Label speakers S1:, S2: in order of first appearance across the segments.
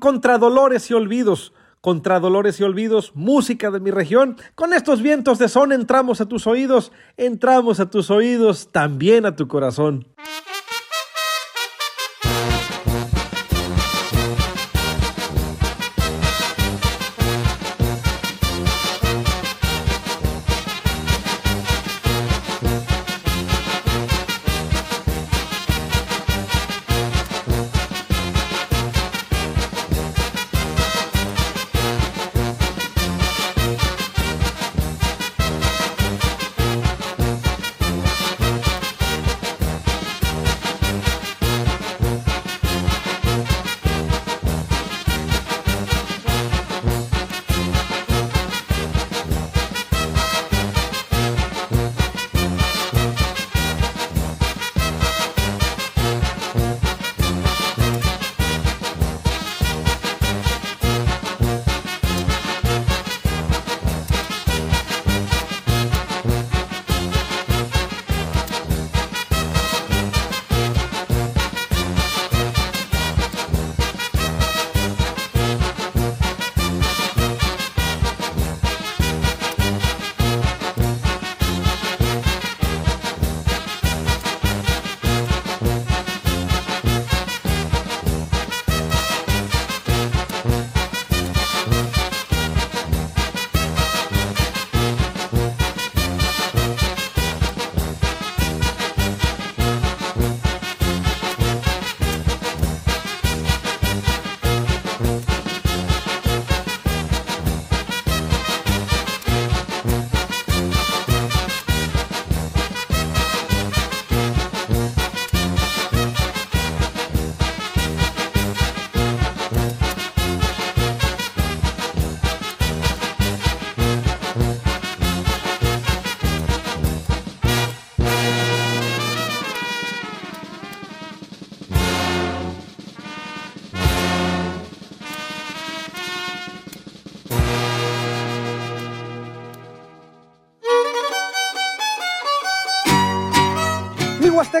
S1: Contra dolores y olvidos. Contra dolores y olvidos, música de mi región. Con estos vientos de son entramos a tus oídos, entramos a tus oídos, también a tu corazón.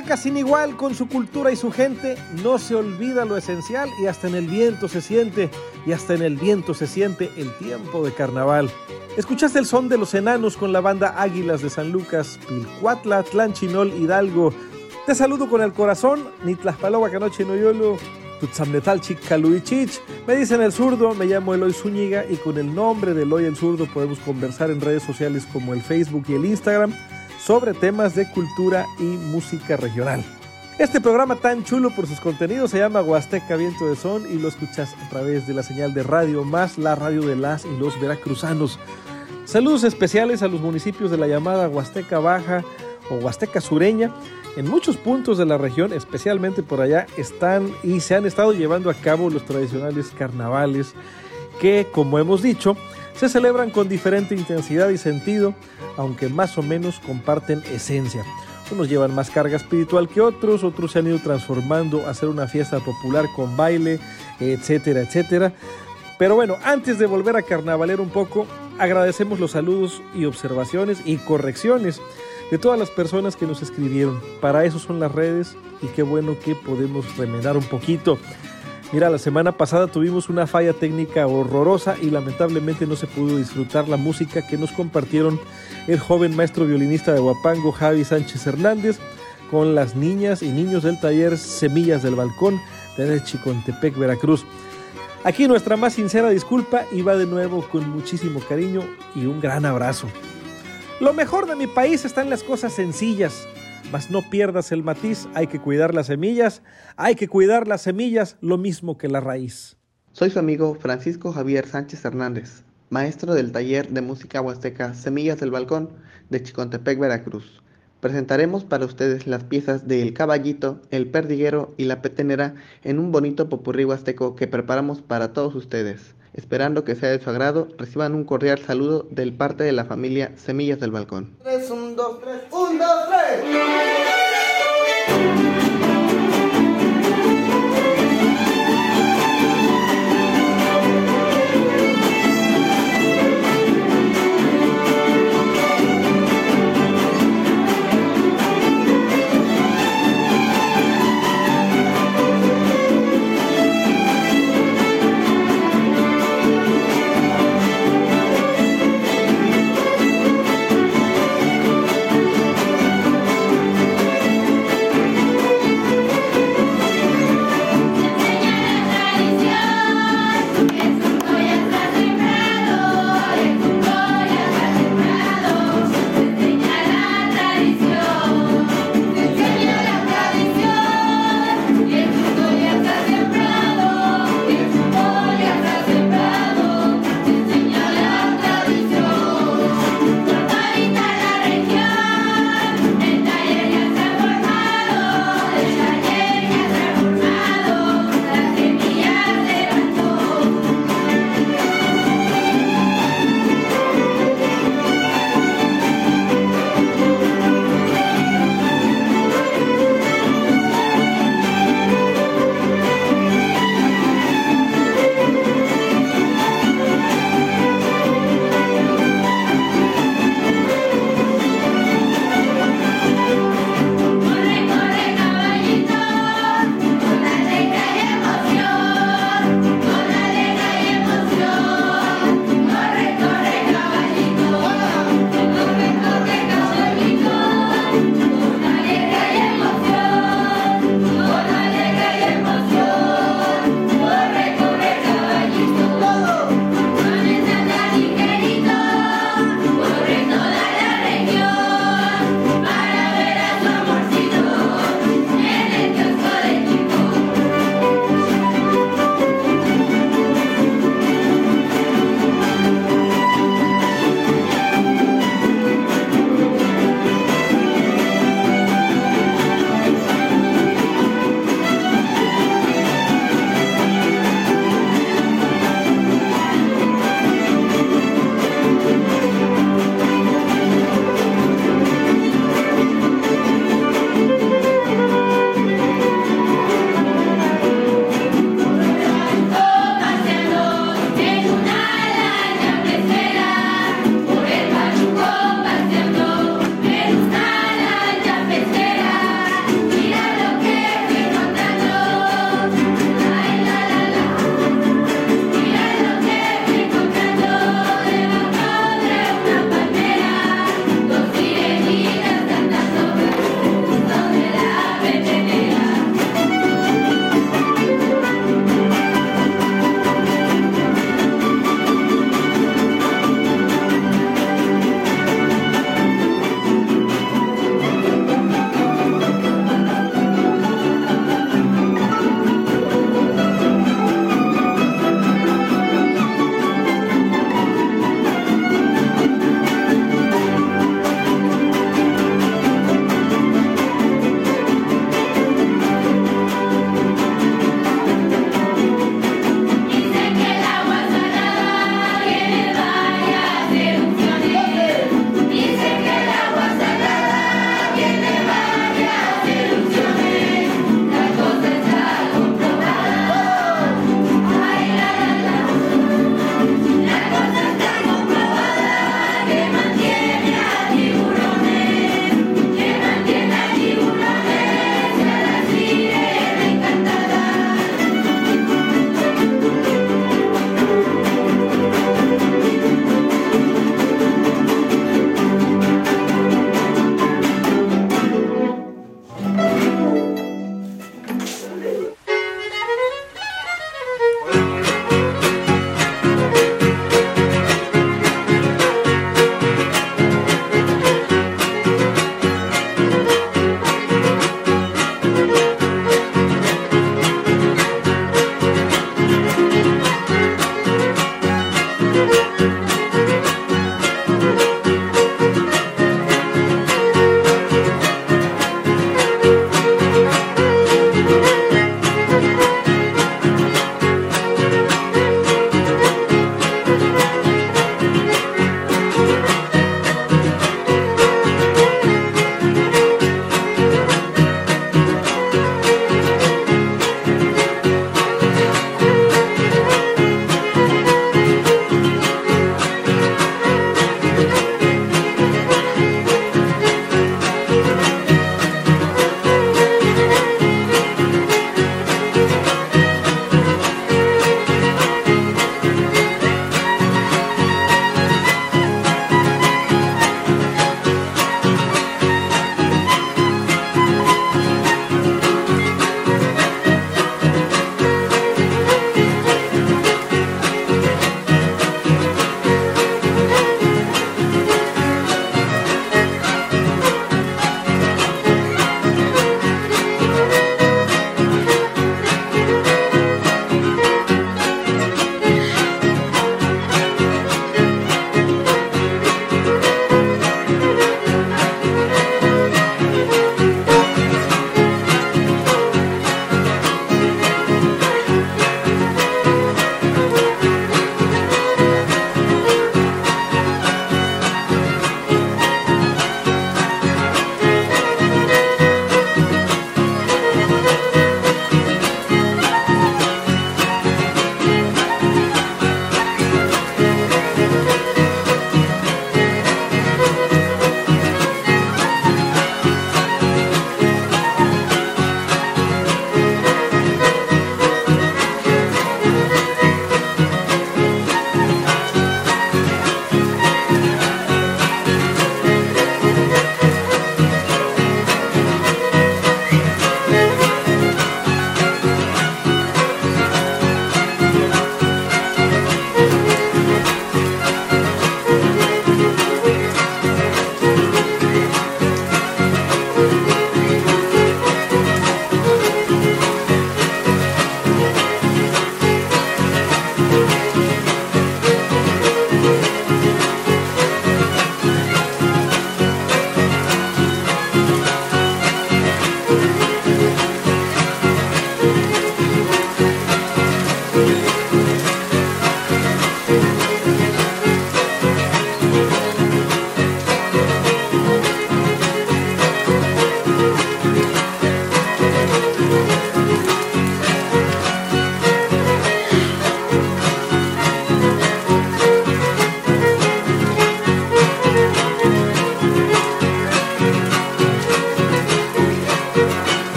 S1: Huasteca sin igual con su cultura y su gente, no se olvida lo esencial y hasta en el viento se siente, y hasta en el viento se siente el tiempo de carnaval. Escuchaste el son de los enanos con la banda Águilas de San Lucas, Pilcuatla, Tlanchinol, Hidalgo. Te saludo con el corazón, Nitlaspaloa Canoche Noyolo, Tutzamnetal Caluichich. Me dicen el zurdo, me llamo Eloy Zúñiga y con el nombre de Eloy el zurdo podemos conversar en redes sociales como el Facebook y el Instagram sobre temas de cultura y música regional. Este programa tan chulo por sus contenidos se llama Huasteca Viento de Son y lo escuchas a través de la señal de radio más la radio de las y los veracruzanos. Saludos especiales a los municipios de la llamada Huasteca Baja o Huasteca Sureña. En muchos puntos de la región, especialmente por allá, están y se han estado llevando a cabo los tradicionales carnavales que, como hemos dicho, se celebran con diferente intensidad y sentido, aunque más o menos comparten esencia. Unos llevan más carga espiritual que otros, otros se han ido transformando a ser una fiesta popular con baile, etcétera, etcétera. Pero bueno, antes de volver a carnavaler un poco, agradecemos los saludos y observaciones y correcciones de todas las personas que nos escribieron. Para eso son las redes y qué bueno que podemos remedar un poquito. Mira, la semana pasada tuvimos una falla técnica horrorosa y lamentablemente no se pudo disfrutar la música que nos compartieron el joven maestro violinista de Huapango, Javi Sánchez Hernández, con las niñas y niños del taller Semillas del Balcón de Chicontepec, Veracruz. Aquí nuestra más sincera disculpa y va de nuevo con muchísimo cariño y un gran abrazo. Lo mejor de mi país está en las cosas sencillas mas no pierdas el matiz, hay que cuidar las semillas, hay que cuidar las semillas lo mismo que la raíz.
S2: Soy su amigo Francisco Javier Sánchez Hernández, maestro del taller de música huasteca Semillas del Balcón de Chicontepec, Veracruz. Presentaremos para ustedes las piezas de El Caballito, El Perdiguero y La Petenera en un bonito popurrí huasteco que preparamos para todos ustedes. Esperando que sea de su agrado, reciban un cordial saludo del parte de la familia Semillas del Balcón.
S3: 3, 1, 2, 3, 1, 2, 3.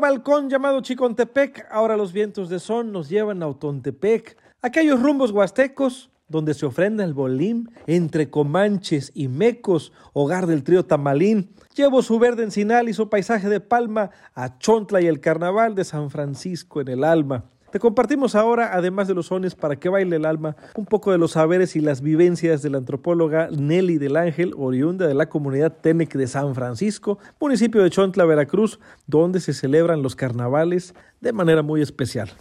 S1: Balcón llamado Chicontepec, ahora los vientos de son nos llevan a Otontepec, aquellos rumbos huastecos donde se ofrenda el bolín entre comanches y mecos, hogar del trío tamalín. Llevo su verde encinal y su paisaje de palma a Chontla y el carnaval de San Francisco en el alma. Te compartimos ahora, además de los sones para que baile el alma, un poco de los saberes y las vivencias de la antropóloga Nelly del Ángel, oriunda de la comunidad Tenec de San Francisco, municipio de Chontla, Veracruz, donde se celebran los carnavales de manera muy especial.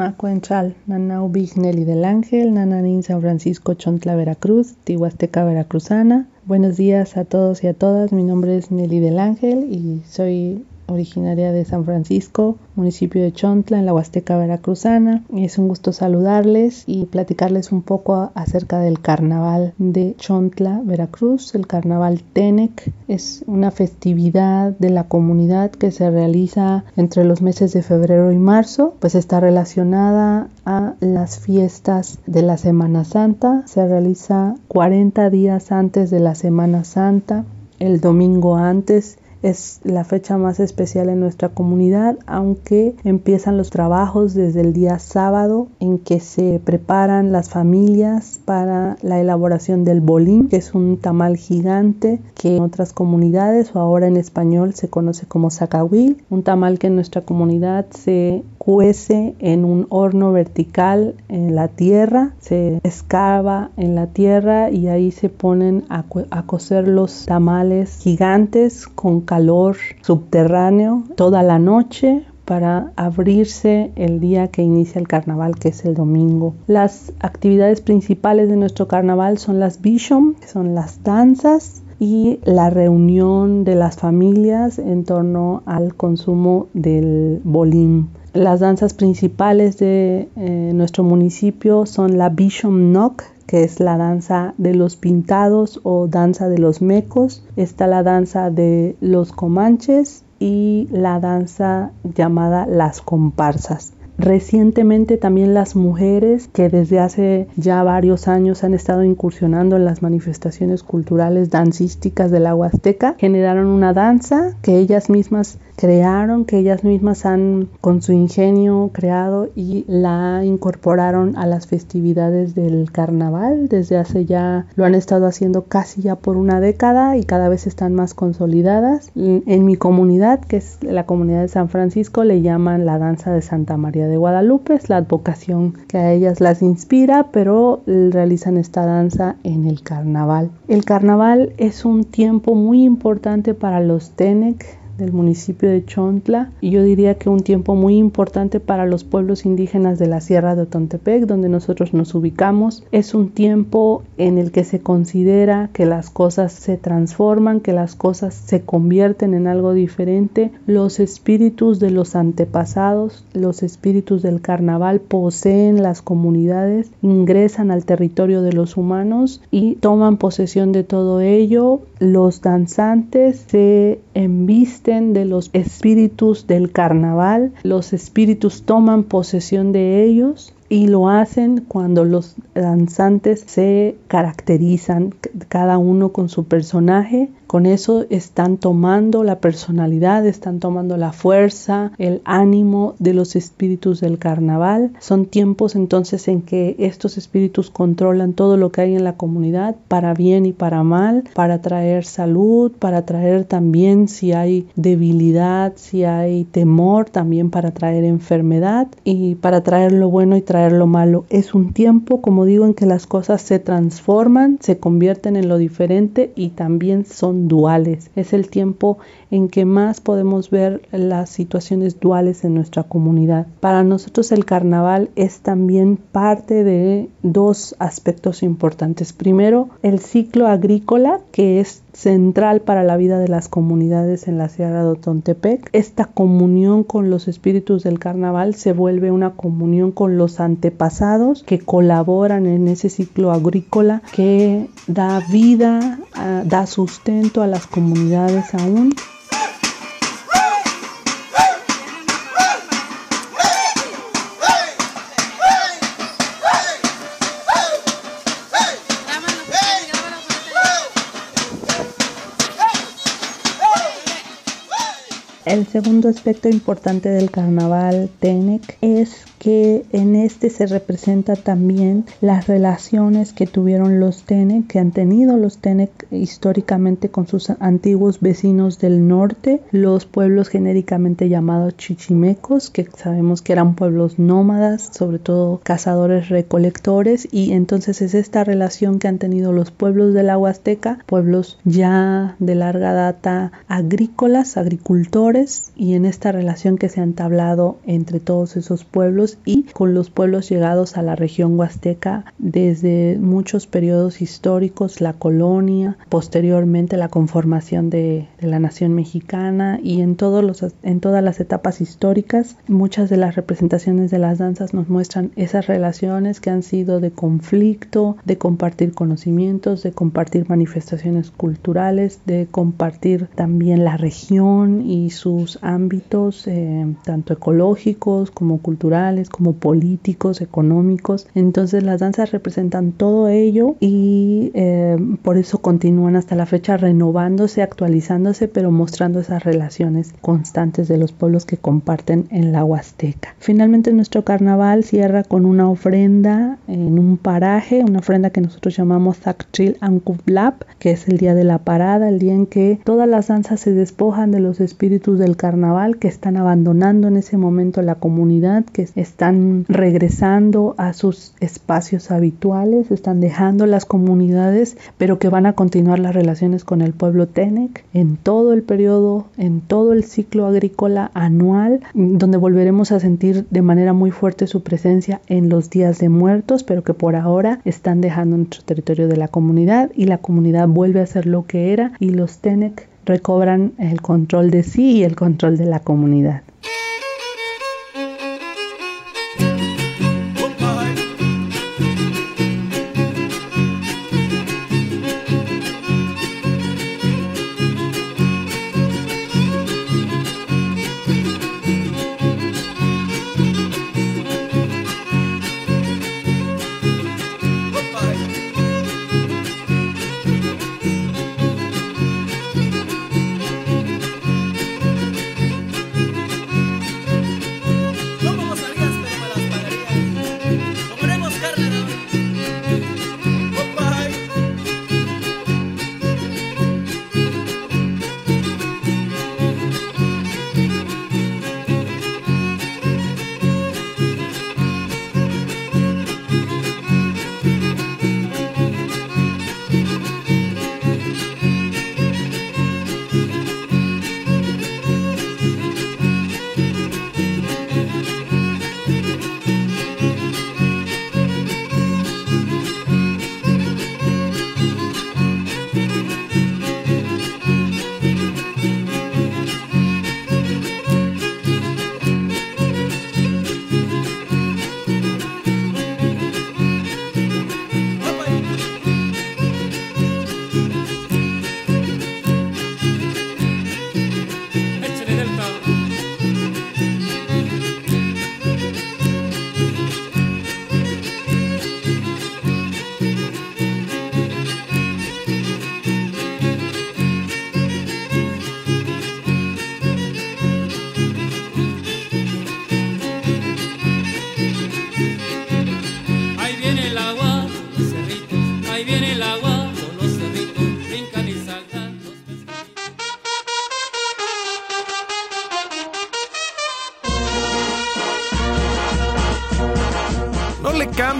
S4: Prisma Cuenchal, Nanau Nelly del Ángel, Nananín San Francisco Chontla Veracruz, Tihuasteca Veracruzana. Buenos días a todos y a todas, mi nombre es Nelly del Ángel y soy originaria de San Francisco, municipio de Chontla, en la Huasteca Veracruzana. Es un gusto saludarles y platicarles un poco acerca del carnaval de Chontla, Veracruz. El carnaval Tenec es una festividad de la comunidad que se realiza entre los meses de febrero y marzo, pues está relacionada a las fiestas de la Semana Santa. Se realiza 40 días antes de la Semana Santa el domingo antes es la fecha más especial en nuestra comunidad, aunque empiezan los trabajos desde el día sábado en que se preparan las familias para la elaboración del bolín, que es un tamal gigante que en otras comunidades o ahora en español se conoce como zacahuil, un tamal que en nuestra comunidad se cuece en un horno vertical en la tierra, se escava en la tierra y ahí se ponen a, a cocer los tamales gigantes con calor subterráneo toda la noche para abrirse el día que inicia el carnaval, que es el domingo. Las actividades principales de nuestro carnaval son las bishom, que son las danzas, y la reunión de las familias en torno al consumo del bolín. Las danzas principales de eh, nuestro municipio son la Bishom Knock, que es la danza de los pintados o danza de los mecos. Está la danza de los comanches y la danza llamada las comparsas. Recientemente también las mujeres que desde hace ya varios años han estado incursionando en las manifestaciones culturales dancísticas del agua azteca generaron una danza que ellas mismas crearon, que ellas mismas han con su ingenio creado y la incorporaron a las festividades del carnaval. Desde hace ya lo han estado haciendo casi ya por una década y cada vez están más consolidadas. En mi comunidad, que es la comunidad de San Francisco, le llaman la danza de Santa María de Guadalupe, es la advocación que a ellas las inspira, pero realizan esta danza en el carnaval. El carnaval es un tiempo muy importante para los Tenec, del municipio de Chontla y yo diría que un tiempo muy importante para los pueblos indígenas de la Sierra de Otontepec donde nosotros nos ubicamos. Es un tiempo en el que se considera que las cosas se transforman, que las cosas se convierten en algo diferente. Los espíritus de los antepasados, los espíritus del carnaval poseen las comunidades, ingresan al territorio de los humanos y toman posesión de todo ello. Los danzantes se embisten de los espíritus del carnaval, los espíritus toman posesión de ellos y lo hacen cuando los danzantes se caracterizan cada uno con su personaje con eso están tomando la personalidad, están tomando la fuerza, el ánimo de los espíritus del carnaval. Son tiempos entonces en que estos espíritus controlan todo lo que hay en la comunidad, para bien y para mal, para traer salud, para traer también si hay debilidad, si hay temor, también para traer enfermedad y para traer lo bueno y traer lo malo. Es un tiempo, como digo, en que las cosas se transforman, se convierten en lo diferente y también son duales. Es el tiempo en que más podemos ver las situaciones duales en nuestra comunidad. Para nosotros el carnaval es también parte de dos aspectos importantes. Primero, el ciclo agrícola, que es central para la vida de las comunidades en la Sierra de Otontepec. Esta comunión con los espíritus del carnaval se vuelve una comunión con los antepasados que colaboran en ese ciclo agrícola que da vida, ah, da sustento a las comunidades aún. El segundo aspecto importante del carnaval Tenec es que en este se representa también las relaciones que tuvieron los Tenec, que han tenido los Tenec históricamente con sus antiguos vecinos del norte, los pueblos genéricamente llamados chichimecos, que sabemos que eran pueblos nómadas, sobre todo cazadores recolectores, y entonces es esta relación que han tenido los pueblos de la Huasteca, pueblos ya de larga data agrícolas, agricultores, y en esta relación que se ha entablado entre todos esos pueblos y con los pueblos llegados a la región huasteca desde muchos periodos históricos, la colonia, posteriormente la conformación de, la nación mexicana y en, todos los, en todas las etapas históricas, muchas de las representaciones de las danzas nos muestran esas relaciones que han sido de conflicto, de compartir conocimientos, de compartir manifestaciones culturales, de compartir también la región y sus ámbitos, eh, tanto ecológicos como culturales como políticos, económicos. Entonces las danzas representan todo ello y eh, por eso continúan hasta la fecha renovándose, actualizándose, pero mostrando esas relaciones constantes de los pueblos que comparten en la Huasteca. Finalmente nuestro carnaval cierra con una ofrenda en un paraje, una ofrenda que nosotros llamamos Zakchil Ankublap, que es el día de la parada, el día en que todas las danzas se despojan de los espíritus del carnaval que están abandonando en ese momento la comunidad, que es están regresando a sus espacios habituales, están dejando las comunidades, pero que van a continuar las relaciones con el pueblo Tenec en todo el periodo, en todo el ciclo agrícola anual, donde volveremos a sentir de manera muy fuerte su presencia en los días de muertos, pero que por ahora están dejando nuestro territorio de la comunidad y la comunidad vuelve a ser lo que era y los Tenec recobran el control de sí y el control de la comunidad.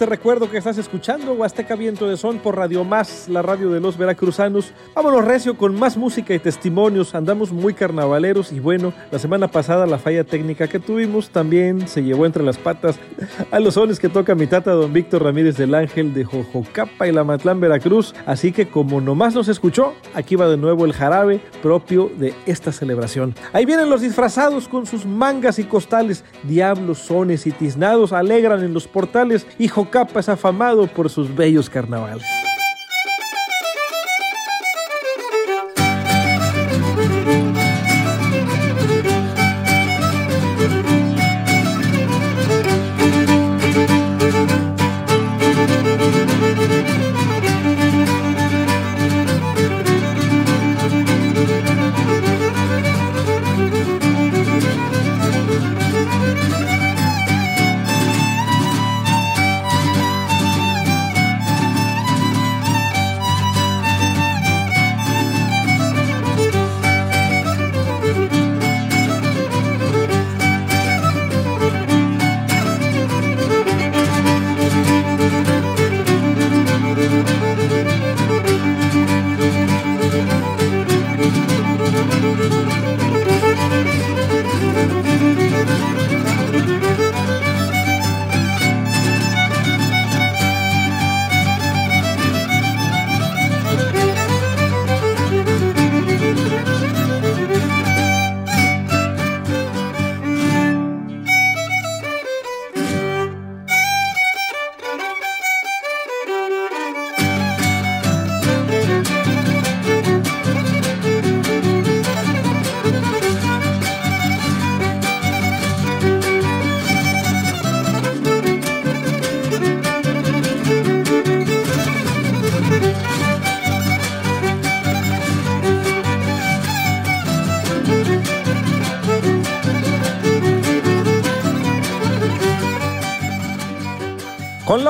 S1: Te recuerdo que estás escuchando Huasteca Viento de Son por Radio Más, la radio de los veracruzanos. Vámonos recio con más música y testimonios, andamos muy carnavaleros y bueno, la semana pasada la falla técnica que tuvimos también se llevó entre las patas a los sones que toca mi tata don Víctor Ramírez del Ángel de Jojocapa y la Matlán, Veracruz, así que como nomás nos escuchó, aquí va de nuevo el jarabe propio de esta celebración. Ahí vienen los disfrazados con sus mangas y costales, diablos, sones y tiznados alegran en los portales y es afamado por sus bellos carnavales.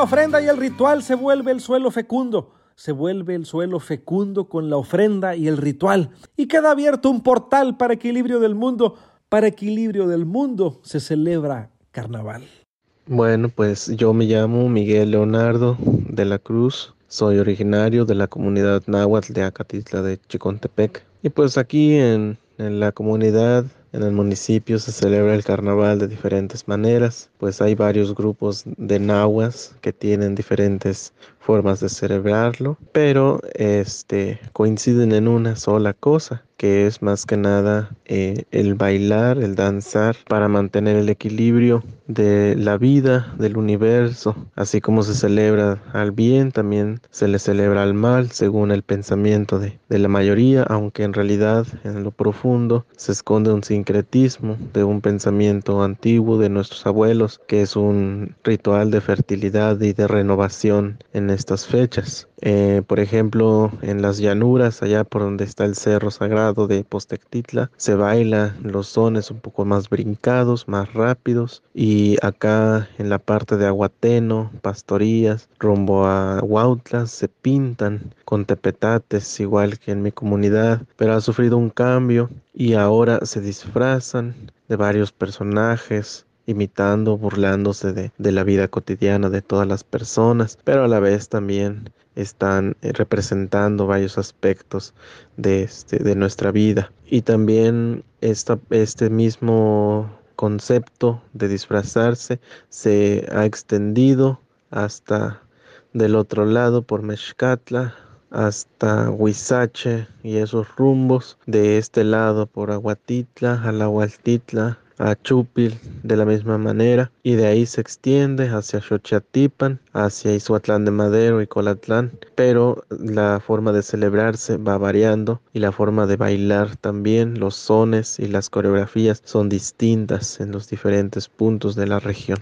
S1: La ofrenda y el ritual se vuelve el suelo fecundo, se vuelve el suelo fecundo con la ofrenda y el ritual, y queda abierto un portal para equilibrio del mundo. Para equilibrio del mundo se celebra carnaval.
S5: Bueno, pues yo me llamo Miguel Leonardo de la Cruz, soy originario de la comunidad náhuatl de Acatitla de Chicontepec. Y pues aquí en, en la comunidad en el municipio se celebra el carnaval de diferentes maneras, pues hay varios grupos de nahuas que tienen diferentes formas de celebrarlo, pero este coinciden en una sola cosa, que es más que nada eh, el bailar, el danzar, para mantener el equilibrio de la vida, del universo, así como se celebra al bien, también se le celebra al mal, según el pensamiento de, de la mayoría, aunque en realidad en lo profundo se esconde un sincretismo de un pensamiento antiguo de nuestros abuelos, que es un ritual de fertilidad y de renovación en estas fechas. Eh, por ejemplo, en las llanuras, allá por donde está el cerro sagrado de Postectitla, se baila los sones un poco más brincados, más rápidos. Y acá en la parte de Aguateno, Pastorías, rumbo a Huautla, se pintan con tepetates, igual que en mi comunidad, pero ha sufrido un cambio y ahora se disfrazan de varios personajes imitando, burlándose de, de, la vida cotidiana de todas las personas, pero a la vez también están eh, representando varios aspectos de, este, de nuestra vida. Y también esta, este mismo concepto de disfrazarse se ha extendido hasta del otro lado por Mexcatla, hasta Huizache y esos rumbos de este lado por Aguatitla, Alahualtitla, a Chupil de la misma manera y de ahí se extiende hacia Xochatipan, hacia Izuatlán de Madero y Colatlán, pero la forma de celebrarse va variando y la forma de bailar también, los sones y las coreografías son distintas en los diferentes puntos de la región.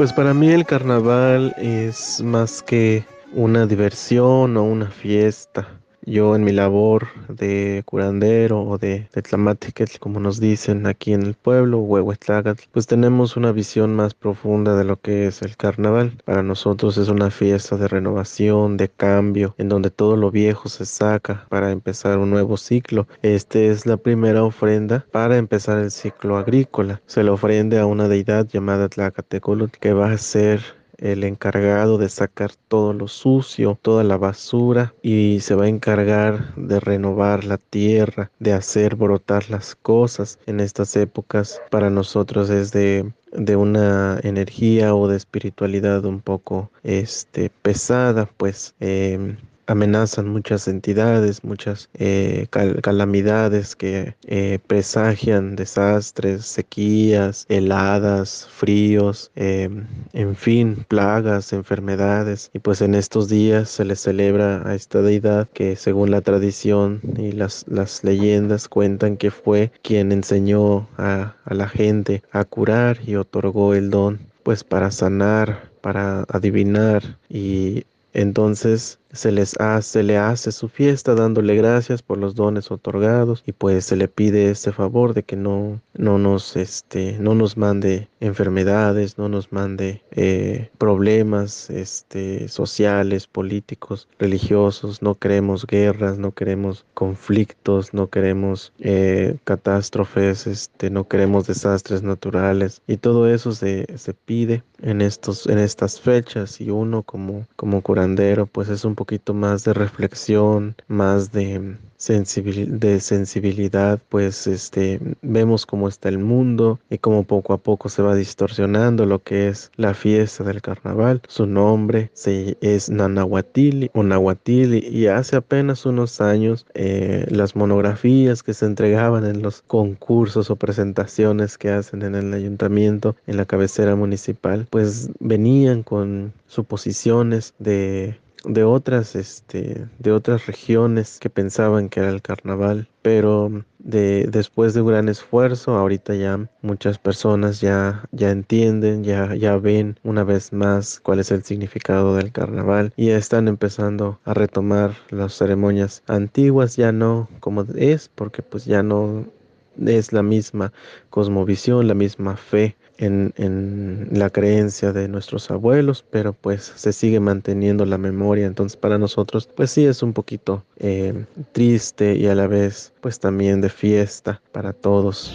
S5: Pues para mí el carnaval es más que una diversión o una fiesta. Yo en mi labor de curandero o de, de como nos dicen aquí en el pueblo, Huehuetlagatl, pues tenemos una visión más profunda de lo que es el carnaval. Para nosotros es una fiesta de renovación, de cambio, en donde todo lo viejo se saca para empezar un nuevo ciclo. Este es la primera ofrenda para empezar el ciclo agrícola. Se le ofrende a una deidad llamada Tlacatecolot que va a ser el encargado de sacar todo lo sucio, toda la basura y se va a encargar de renovar la tierra, de hacer brotar las cosas. En estas épocas para nosotros es de de una energía o de espiritualidad un poco este pesada pues eh, amenazan muchas entidades, muchas eh, calamidades que eh, presagian desastres, sequías, heladas, fríos, em, en fin, plagas, enfermedades. Y pues en estos días se le celebra a esta deidad que según la tradición y las, leyendas cuentan que fue quien enseñó a la gente a curar y otorgó el don pues para sanar, para adivinar y entonces se les hace, le hace su fiesta dándole gracias por los dones otorgados y pues se le pide este favor de que no, no nos, este, no nos mande enfermedades, no nos mande eh, problemas, este, sociales, políticos, religiosos, no queremos guerras, no queremos conflictos, no queremos eh, catástrofes, este, no queremos desastres naturales. Y todo eso se, se pide en estos, en estas fechas. Y uno como, como curandero pues es un poquito más de reflexión, más de de sensibilidad, pues este vemos cómo está el mundo y cómo poco a poco se va distorsionando lo que es la fiesta del carnaval. Su nombre se, es Nanahuatili o Nahuatili y hace apenas unos años eh, las monografías que se entregaban en los concursos o presentaciones que hacen en el ayuntamiento, en la cabecera municipal, pues venían con suposiciones de de otras este de otras regiones que pensaban que era el carnaval pero de después de un gran esfuerzo ahorita ya muchas personas ya ya entienden ya ya ven una vez más cuál es el significado del carnaval y ya están empezando a retomar las ceremonias antiguas ya no como es porque pues ya no es la misma cosmovisión la misma fe en, la creencia de nuestros abuelos, pero pues se sigue manteniendo la memoria. Entonces para nosotros pues sí es un poquito eh, triste y a la vez pues también de fiesta para todos.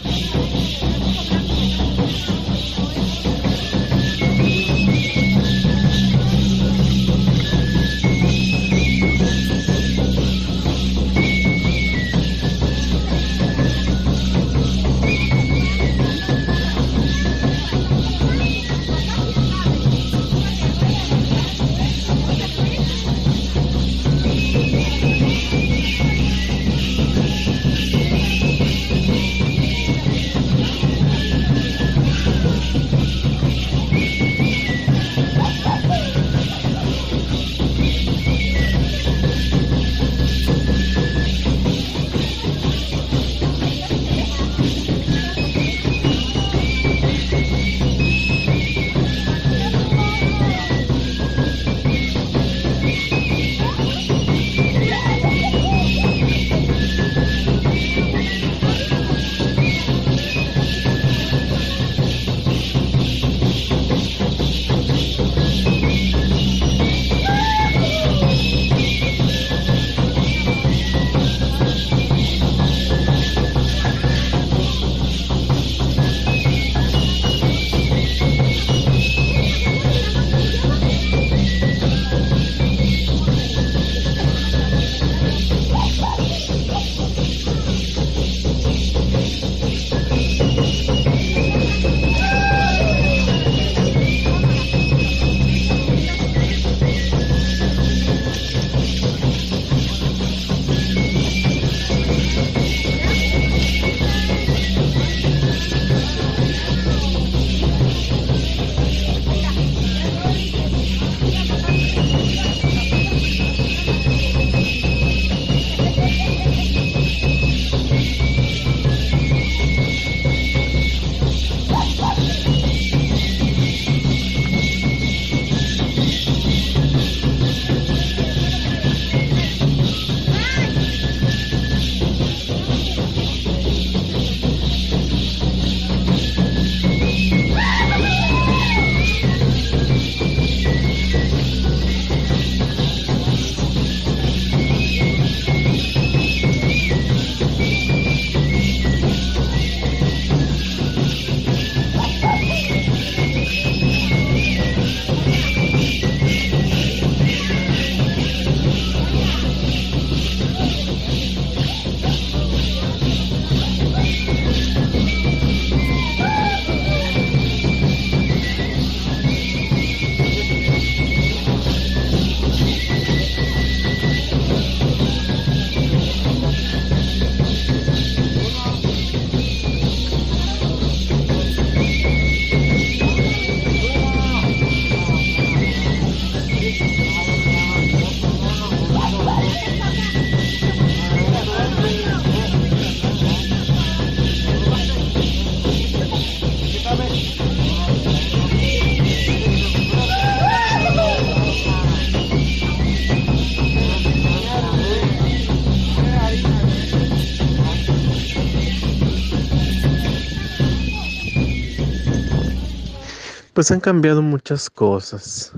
S5: Pues han cambiado muchas cosas,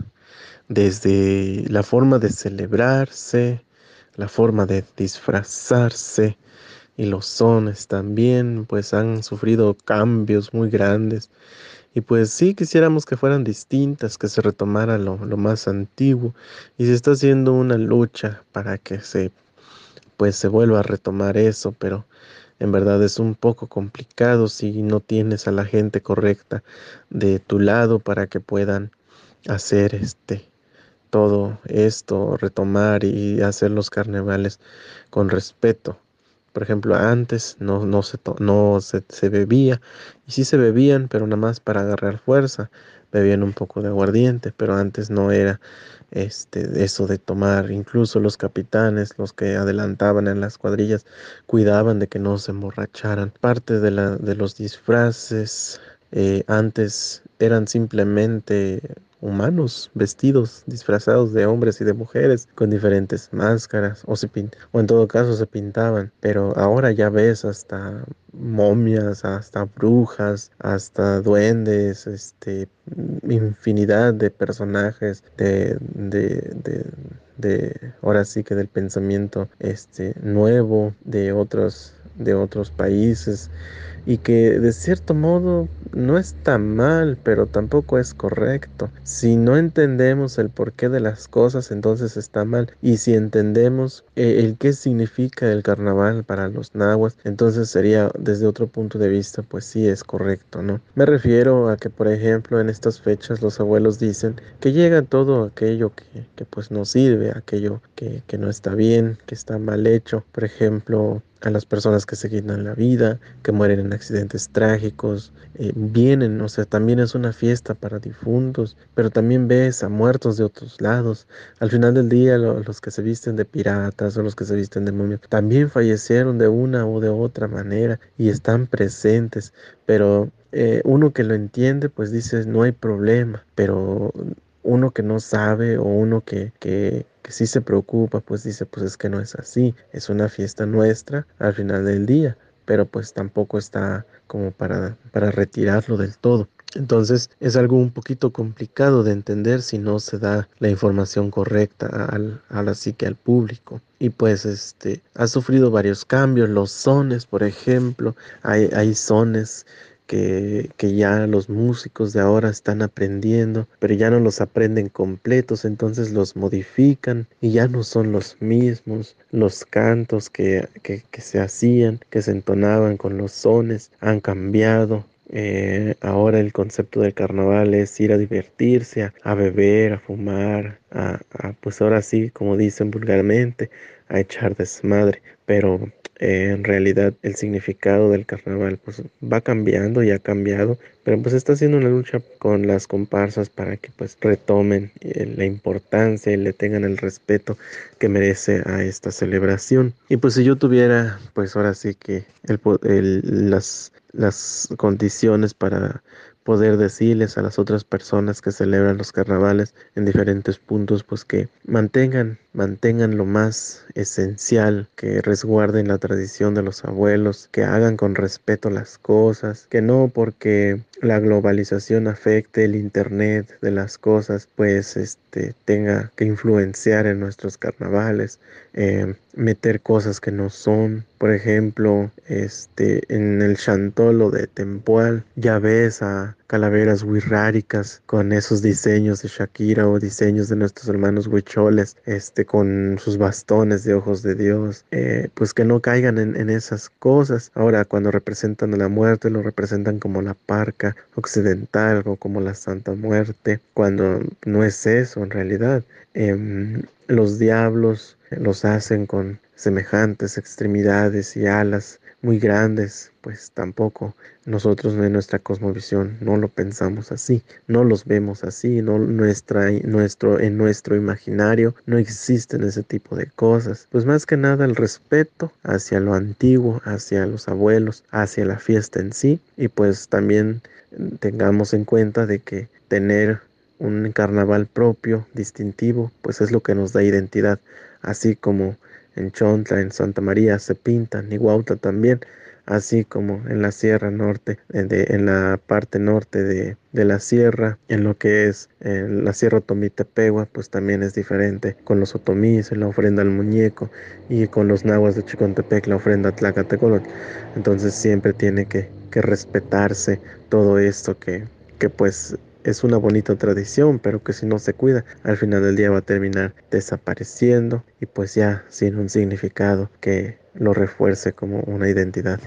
S5: desde la forma de celebrarse, la forma de disfrazarse y los sones también, pues han sufrido cambios muy grandes. Y pues sí quisiéramos que fueran distintas, que se retomara lo, lo más antiguo. Y se está haciendo una lucha para que se pues se vuelva a retomar eso, pero en verdad es un poco complicado si no tienes a la gente correcta de tu lado para que puedan hacer este todo esto, retomar y hacer los carnavales con respeto. Por ejemplo, antes no, no, se, no se, se bebía, y sí se bebían, pero nada más para agarrar fuerza. Bebían un poco de aguardiente, pero antes no era este, eso de tomar, incluso los capitanes, los que adelantaban en las cuadrillas, cuidaban de que no se emborracharan. Parte de, la, de los disfraces eh, antes eran simplemente humanos vestidos, disfrazados de hombres y de mujeres con diferentes máscaras o, se o en todo caso se pintaban, pero ahora ya ves hasta momias, hasta brujas, hasta duendes, este, infinidad de personajes de, de, de, de ahora sí que del pensamiento este nuevo de otros de otros países y que de cierto modo no está mal, pero tampoco es correcto. Si no entendemos el porqué de las cosas, entonces está mal. Y si entendemos eh, el qué significa el carnaval para los nahuas, entonces sería desde otro punto de vista, pues sí es correcto, ¿no? Me refiero a que, por ejemplo, en estas fechas los abuelos dicen que llega todo aquello que, que pues no sirve, aquello que, que no está bien, que está mal hecho. Por ejemplo, a las personas que se quitan la vida, que mueren en accidentes trágicos, eh, vienen, o sea, también es una fiesta para difuntos, pero también ves a muertos de otros lados. Al final del día, los que se visten de piratas o los que se visten de momias, también fallecieron de una o de otra manera y están presentes, pero eh, uno que lo entiende, pues dice, no hay problema, pero uno que no sabe o uno que, que, que sí se preocupa, pues dice, pues es que no es así, es una fiesta nuestra al final del día, pero pues tampoco está como para, para retirarlo del todo. Entonces es algo un poquito complicado de entender si no se da la información correcta al, a así que al público. Y pues este ha sufrido varios cambios. Los sones, por ejemplo, hay, hay sones que, que, ya los músicos de ahora están aprendiendo, pero ya no los aprenden completos, entonces los modifican y ya no son los mismos. Los cantos que, que, que se hacían, que se entonaban con los sones, han cambiado. Eh, ahora el concepto del carnaval es ir a divertirse, a, beber, a fumar, a, a, pues ahora sí, como dicen vulgarmente, a echar desmadre. Pero eh, en realidad el significado del carnaval pues va cambiando y ha cambiado, pero pues está haciendo una lucha con las comparsas para que pues retomen eh, la importancia y le tengan el respeto que merece a esta celebración. Y pues si yo tuviera pues ahora sí que el, el, las, las condiciones para poder decirles a las otras personas que celebran los carnavales en diferentes puntos, pues que mantengan, mantengan lo más esencial, que resguarden la tradición de los abuelos, que hagan con respeto las cosas, que no porque la globalización afecte el internet de las cosas, pues este tenga que influenciar en nuestros carnavales, eh, meter cosas que no son. Por ejemplo, este en el chantolo de Tempual ya ves a calaveras wixárikas con esos diseños de Shakira o diseños de nuestros hermanos huicholes, este, con sus bastones de ojos de Dios, eh, pues que no caigan en, esas cosas. Ahora, cuando representan a la muerte, lo representan como la parca occidental o como la Santa Muerte, cuando no es eso en realidad. Eh, los diablos los hacen con semejantes extremidades y alas muy grandes, pues tampoco nosotros en nuestra cosmovisión no lo pensamos así, no los vemos así, no nuestra nuestro en nuestro imaginario no existen ese tipo de cosas. Pues más que nada el respeto hacia lo antiguo, hacia los abuelos, hacia la fiesta en sí y pues también tengamos en cuenta de que tener un carnaval propio, distintivo, pues es lo que nos da identidad, así como en Chontla, en Santa María se pintan, y Huautla también, así como en la Sierra Norte, en la parte norte de, la sierra, en lo que es la Sierra Otomitepegua, pues también es diferente, con los otomíes, la ofrenda al muñeco, y con los nahuas de Chicontepec, la ofrenda a Tlacatecolot. Entonces siempre tiene que, respetarse todo esto que pues es una bonita tradición, pero que si no se cuida, al final del día va a terminar desapareciendo y pues ya sin un significado que lo refuerce como una identidad.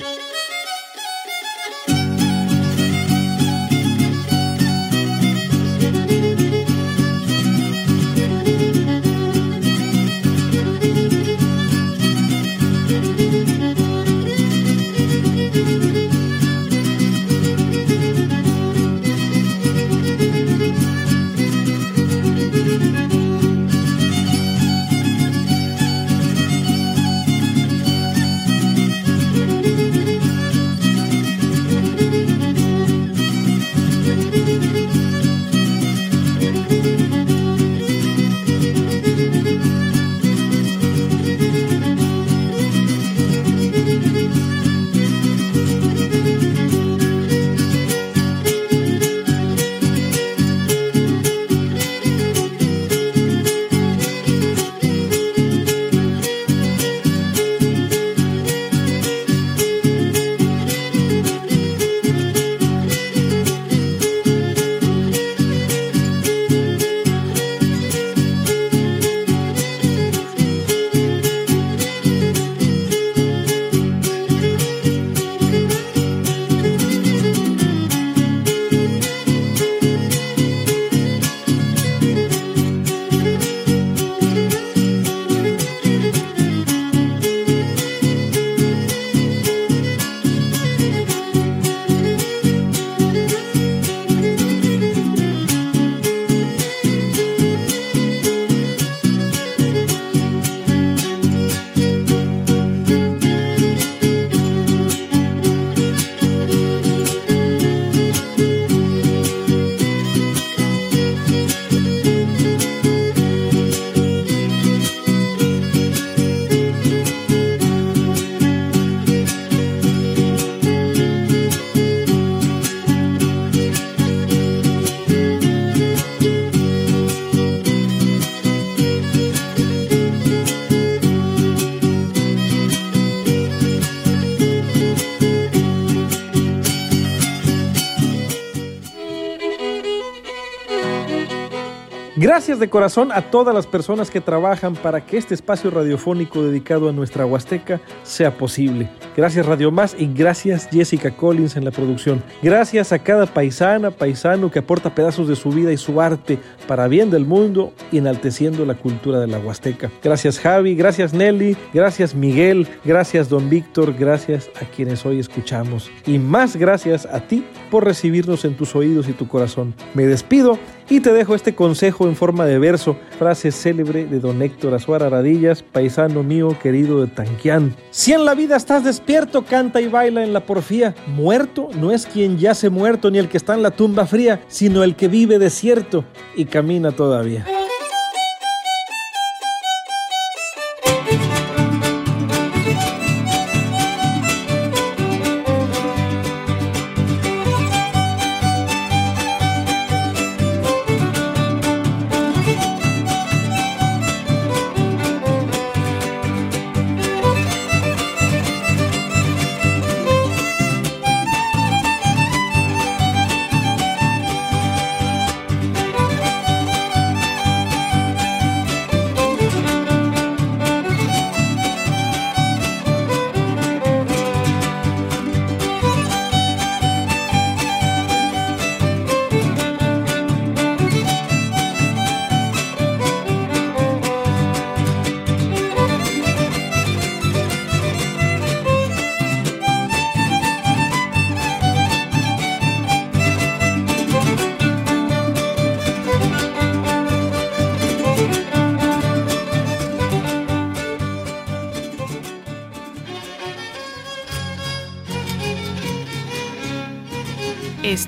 S1: Gracias de corazón a todas las personas que trabajan para que este espacio radiofónico dedicado a nuestra Huasteca sea posible. Gracias Radio Más y gracias Jessica Collins en la producción. Gracias a cada paisana, paisano que aporta pedazos de su vida y su arte para bien del mundo y enalteciendo la cultura de la Huasteca. Gracias Javi, gracias Nelly, gracias Miguel, gracias Don Víctor, gracias a quienes hoy escuchamos. Y más gracias a ti por recibirnos en tus oídos y tu corazón. Me despido y te dejo este consejo en forma de verso, frase célebre de don Héctor Azuara Radillas, paisano mío querido de Tanquián. Si en la vida estás despierto, canta y baila en la porfía. Muerto no es quien yace muerto ni el que está en la tumba fría, sino el que vive desierto y camina todavía.